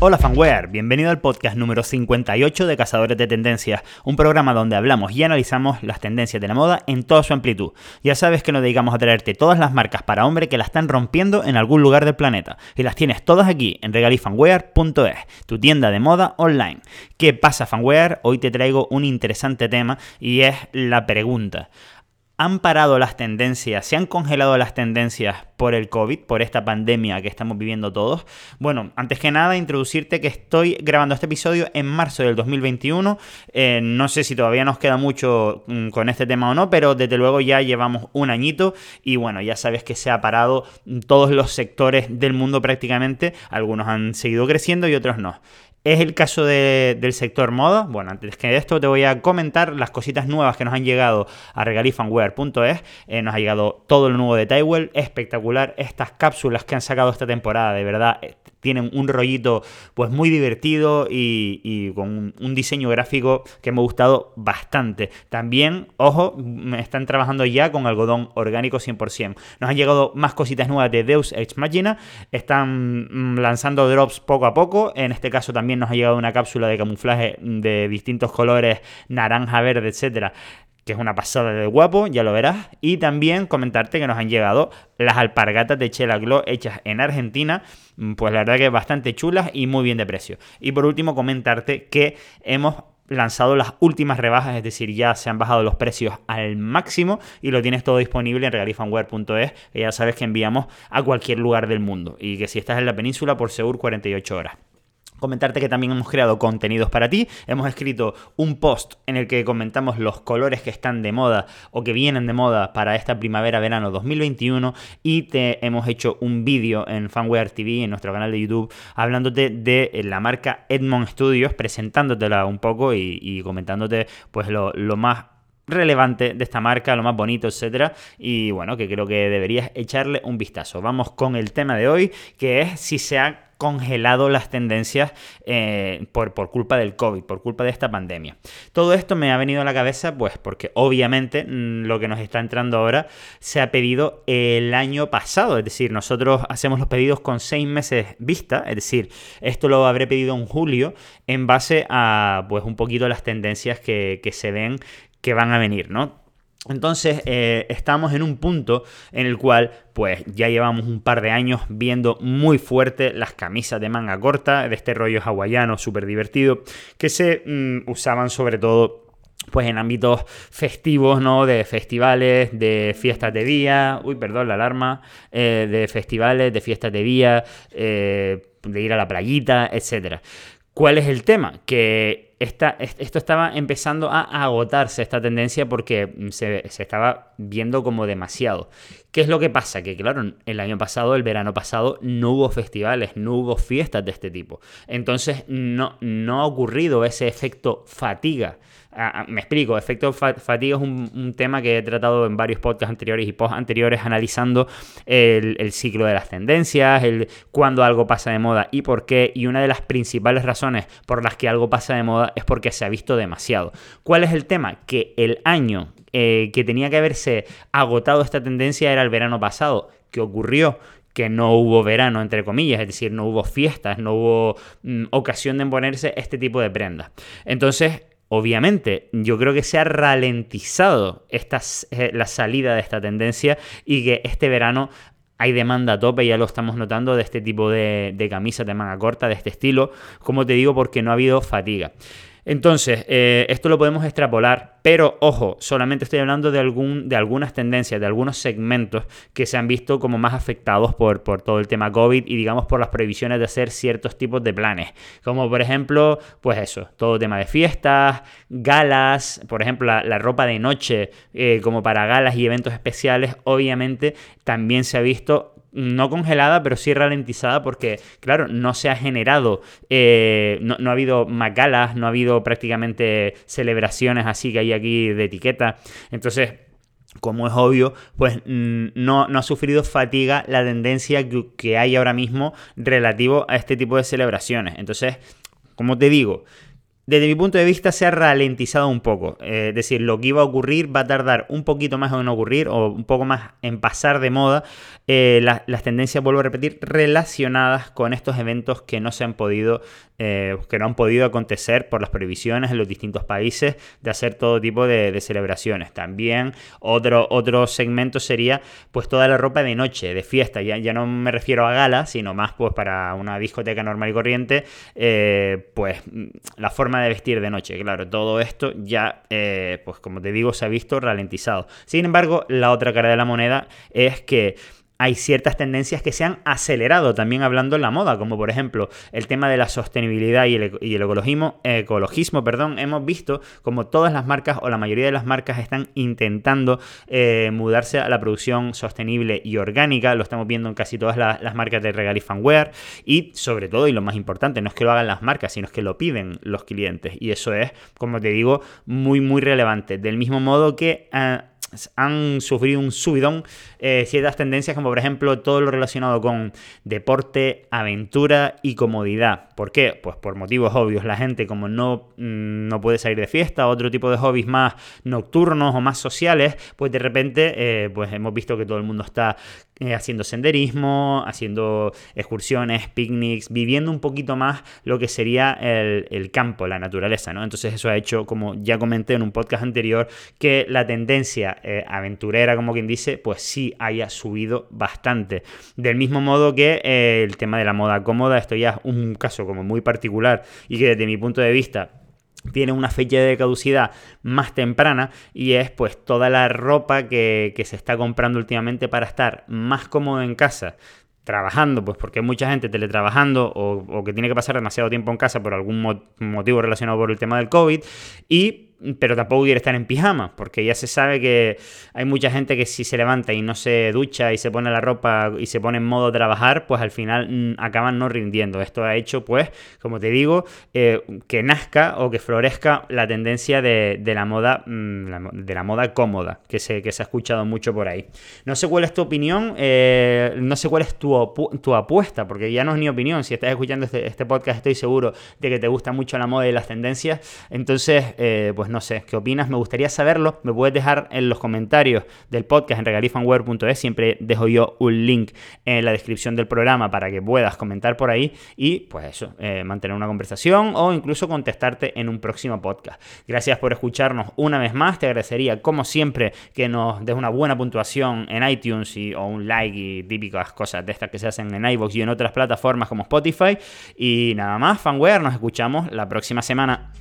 Hola fanware, bienvenido al podcast número 58 de Cazadores de Tendencias, un programa donde hablamos y analizamos las tendencias de la moda en toda su amplitud. Ya sabes que nos dedicamos a traerte todas las marcas para hombre que la están rompiendo en algún lugar del planeta y las tienes todas aquí en regalifanwear.es, tu tienda de moda online. ¿Qué pasa fanware? Hoy te traigo un interesante tema y es la pregunta han parado las tendencias, se han congelado las tendencias por el COVID, por esta pandemia que estamos viviendo todos. Bueno, antes que nada, introducirte que estoy grabando este episodio en marzo del 2021. Eh, no sé si todavía nos queda mucho mm, con este tema o no, pero desde luego ya llevamos un añito y bueno, ya sabes que se ha parado todos los sectores del mundo prácticamente. Algunos han seguido creciendo y otros no. Es el caso del sector moda. Bueno, antes que esto te voy a comentar las cositas nuevas que nos han llegado a regalifanwear.es. Eh, nos ha llegado todo lo nuevo de Tywell, espectacular. Estas cápsulas que han sacado esta temporada, de verdad, tienen un rollito pues muy divertido y, con un, diseño gráfico que me ha gustado bastante. También, ojo, están trabajando ya con algodón orgánico 100%. Nos han llegado más cositas nuevas de Deus Ex Machina. Están mm, lanzando drops poco a poco. En este caso también nos ha llegado una cápsula de camuflaje de distintos colores, naranja, verde, etcétera que es una pasada de guapo, ya lo verás. Y también comentarte que nos han llegado las alpargatas de Chela Glow hechas en Argentina, mm, pues la verdad que bastante chulas y muy bien de precio. Y por último comentarte que hemos lanzado las últimas rebajas, es decir, ya se han bajado los precios al máximo y lo tienes todo disponible en regalifanware.es, que ya sabes que enviamos a cualquier lugar del mundo y que si estás en la península por seguro 48 horas. Comentarte que también hemos creado contenidos para ti. Hemos escrito un post en el que comentamos los colores que están de moda o que vienen de moda para esta primavera-verano 2021 y te hemos hecho un vídeo en Fanware TV, en nuestro canal de YouTube, hablándote de la marca Edmond Studios, presentándotela un poco y, comentándote pues lo, lo más relevante de esta marca, lo más bonito, etcétera. Y bueno, que creo que deberías echarle un vistazo. Vamos con el tema de hoy, que es si se ha congelado las tendencias eh, por, por, culpa del COVID, por culpa de esta pandemia. Todo esto me ha venido a la cabeza, pues porque obviamente mm, lo que nos está entrando ahora se ha pedido el año pasado, es decir, nosotros hacemos los pedidos con seis meses vista, es decir, esto lo habré pedido en julio en base a pues un poquito las tendencias que, que se ven que van a venir, ¿no? Entonces eh, estamos en un punto en el cual pues ya llevamos un par de años viendo muy fuerte las camisas de manga corta de este rollo hawaiano súper divertido que se mm, usaban sobre todo pues en ámbitos festivos, ¿no? De festivales, de fiestas de día, uy, perdón, la alarma, eh, de festivales, de fiestas de día, eh, de ir a la playita, etcétera. ¿Cuál es el tema? Que esto estaba empezando a agotarse, esta tendencia, porque se, estaba viendo como demasiado. ¿Qué es lo que pasa? Que claro, el año pasado, el verano pasado, no hubo festivales, no hubo fiestas de este tipo. Entonces no, no ha ocurrido ese efecto fatiga Ah, ah, me explico, efecto fatiga es un, tema que he tratado en varios podcasts anteriores y post anteriores analizando el, ciclo de las tendencias, el cuándo algo pasa de moda y por qué. Y una de las principales razones por las que algo pasa de moda es porque se ha visto demasiado. ¿Cuál es el tema? Que el año eh, que tenía que haberse agotado esta tendencia era el verano pasado. ¿Qué ocurrió? que no hubo verano, entre comillas, es decir, no hubo fiestas, no hubo mm, ocasión de ponerse este tipo de prendas. Entonces, Obviamente, yo creo que se ha ralentizado eh, la salida de esta tendencia y que este verano hay demanda a tope, ya lo estamos notando, de este tipo de, de camisas de manga corta, de este estilo, como te digo, porque no ha habido fatiga. Entonces, eh, esto lo podemos extrapolar, pero ojo, solamente estoy hablando de, algún, de algunas tendencias, de algunos segmentos que se han visto como más afectados por, por todo el tema COVID y digamos por las prohibiciones de hacer ciertos tipos de planes, como por ejemplo, pues eso, todo tema de fiestas, galas, por ejemplo, la, ropa de noche eh, como para galas y eventos especiales, obviamente también se ha visto no congelada, pero sí ralentizada porque, claro, no se ha generado, eh, no, ha habido macalas, no ha habido prácticamente celebraciones así que hay aquí de etiqueta. Entonces, como es obvio, pues mm, no, ha sufrido fatiga la tendencia que, que hay ahora mismo relativo a este tipo de celebraciones. Entonces, como te digo, desde mi punto de vista se ha ralentizado un poco. Eh, es decir, lo que iba a ocurrir va a tardar un poquito más en ocurrir o un poco más en pasar de moda. Eh, las tendencias, vuelvo a repetir, relacionadas con estos eventos que no se han podido, eh, que no han podido acontecer por las previsiones en los distintos países de hacer todo tipo de, celebraciones. También otro, otro segmento sería pues toda la ropa de noche, de fiesta. Ya, ya no me refiero a gala, sino más pues para una discoteca normal y corriente, pues la forma de vestir de noche. Claro, todo esto ya, eh, pues como te digo, se ha visto ralentizado. Sin embargo, la otra cara de la moneda es que hay ciertas tendencias que se han acelerado también hablando en la moda, como por ejemplo el tema de la sostenibilidad y el, ecologismo, ecologismo perdón, hemos visto como todas las marcas o la mayoría de las marcas están intentando eh, mudarse a la producción sostenible y orgánica, lo estamos viendo en casi todas las, marcas de regal y fanware. Y sobre todo, y lo más importante, no es que lo hagan las marcas, sino es que lo piden los clientes. Y eso es, como te digo, muy muy relevante, del mismo modo que... Ah, han sufrido un subidón eh, ciertas tendencias como por ejemplo todo lo relacionado con deporte, aventura y comodidad. ¿Por qué? Pues por motivos obvios. La gente como no, mm, no puede salir de fiesta, otro tipo de hobbies más nocturnos o más sociales, pues de repente eh, pues hemos visto que todo el mundo está eh, haciendo senderismo, haciendo excursiones, picnics, viviendo un poquito más lo que sería el, campo, la naturaleza, ¿no? Entonces eso ha hecho, como ya comenté en un podcast anterior, que la tendencia eh, aventurera, como quien dice, pues sí haya subido bastante. Del mismo modo que eh, el tema de la moda cómoda, esto ya es un caso como muy particular y que desde mi punto de vista tiene una fecha de caducidad más temprana y es pues toda la ropa que, se está comprando últimamente para estar más cómodo en casa trabajando, pues porque hay mucha gente teletrabajando o, o que tiene que pasar demasiado tiempo en casa por algún motivo relacionado por el tema del COVID y pero tampoco quiere estar en pijama, porque ya se sabe que hay mucha gente que si se levanta y no se ducha y se pone la ropa y se pone en modo trabajar, pues al final mm, acaban no rindiendo. Esto ha hecho, pues, como te digo, eh, que nazca o que florezca la tendencia de, la moda, mm, de la moda cómoda, que se, que se ha escuchado mucho por ahí. No sé cuál es tu opinión, eh, no sé cuál es tu, tu, apuesta, porque ya no es mi opinión. Si estás escuchando este, este, podcast, estoy seguro de que te gusta mucho la moda y las tendencias. Entonces, eh, pues no sé, ¿qué opinas? Me gustaría saberlo. Me puedes dejar en los comentarios del podcast en regalifanware.es. Siempre dejo yo un link en la descripción del programa para que puedas comentar por ahí y pues eso, eh, mantener una conversación o incluso contestarte en un próximo podcast. Gracias por escucharnos una vez más. Te agradecería, como siempre, que nos des una buena puntuación en iTunes y, o un like y típicas cosas de estas que se hacen en iVoox y en otras plataformas como Spotify. Y nada más, fanware, nos escuchamos la próxima semana.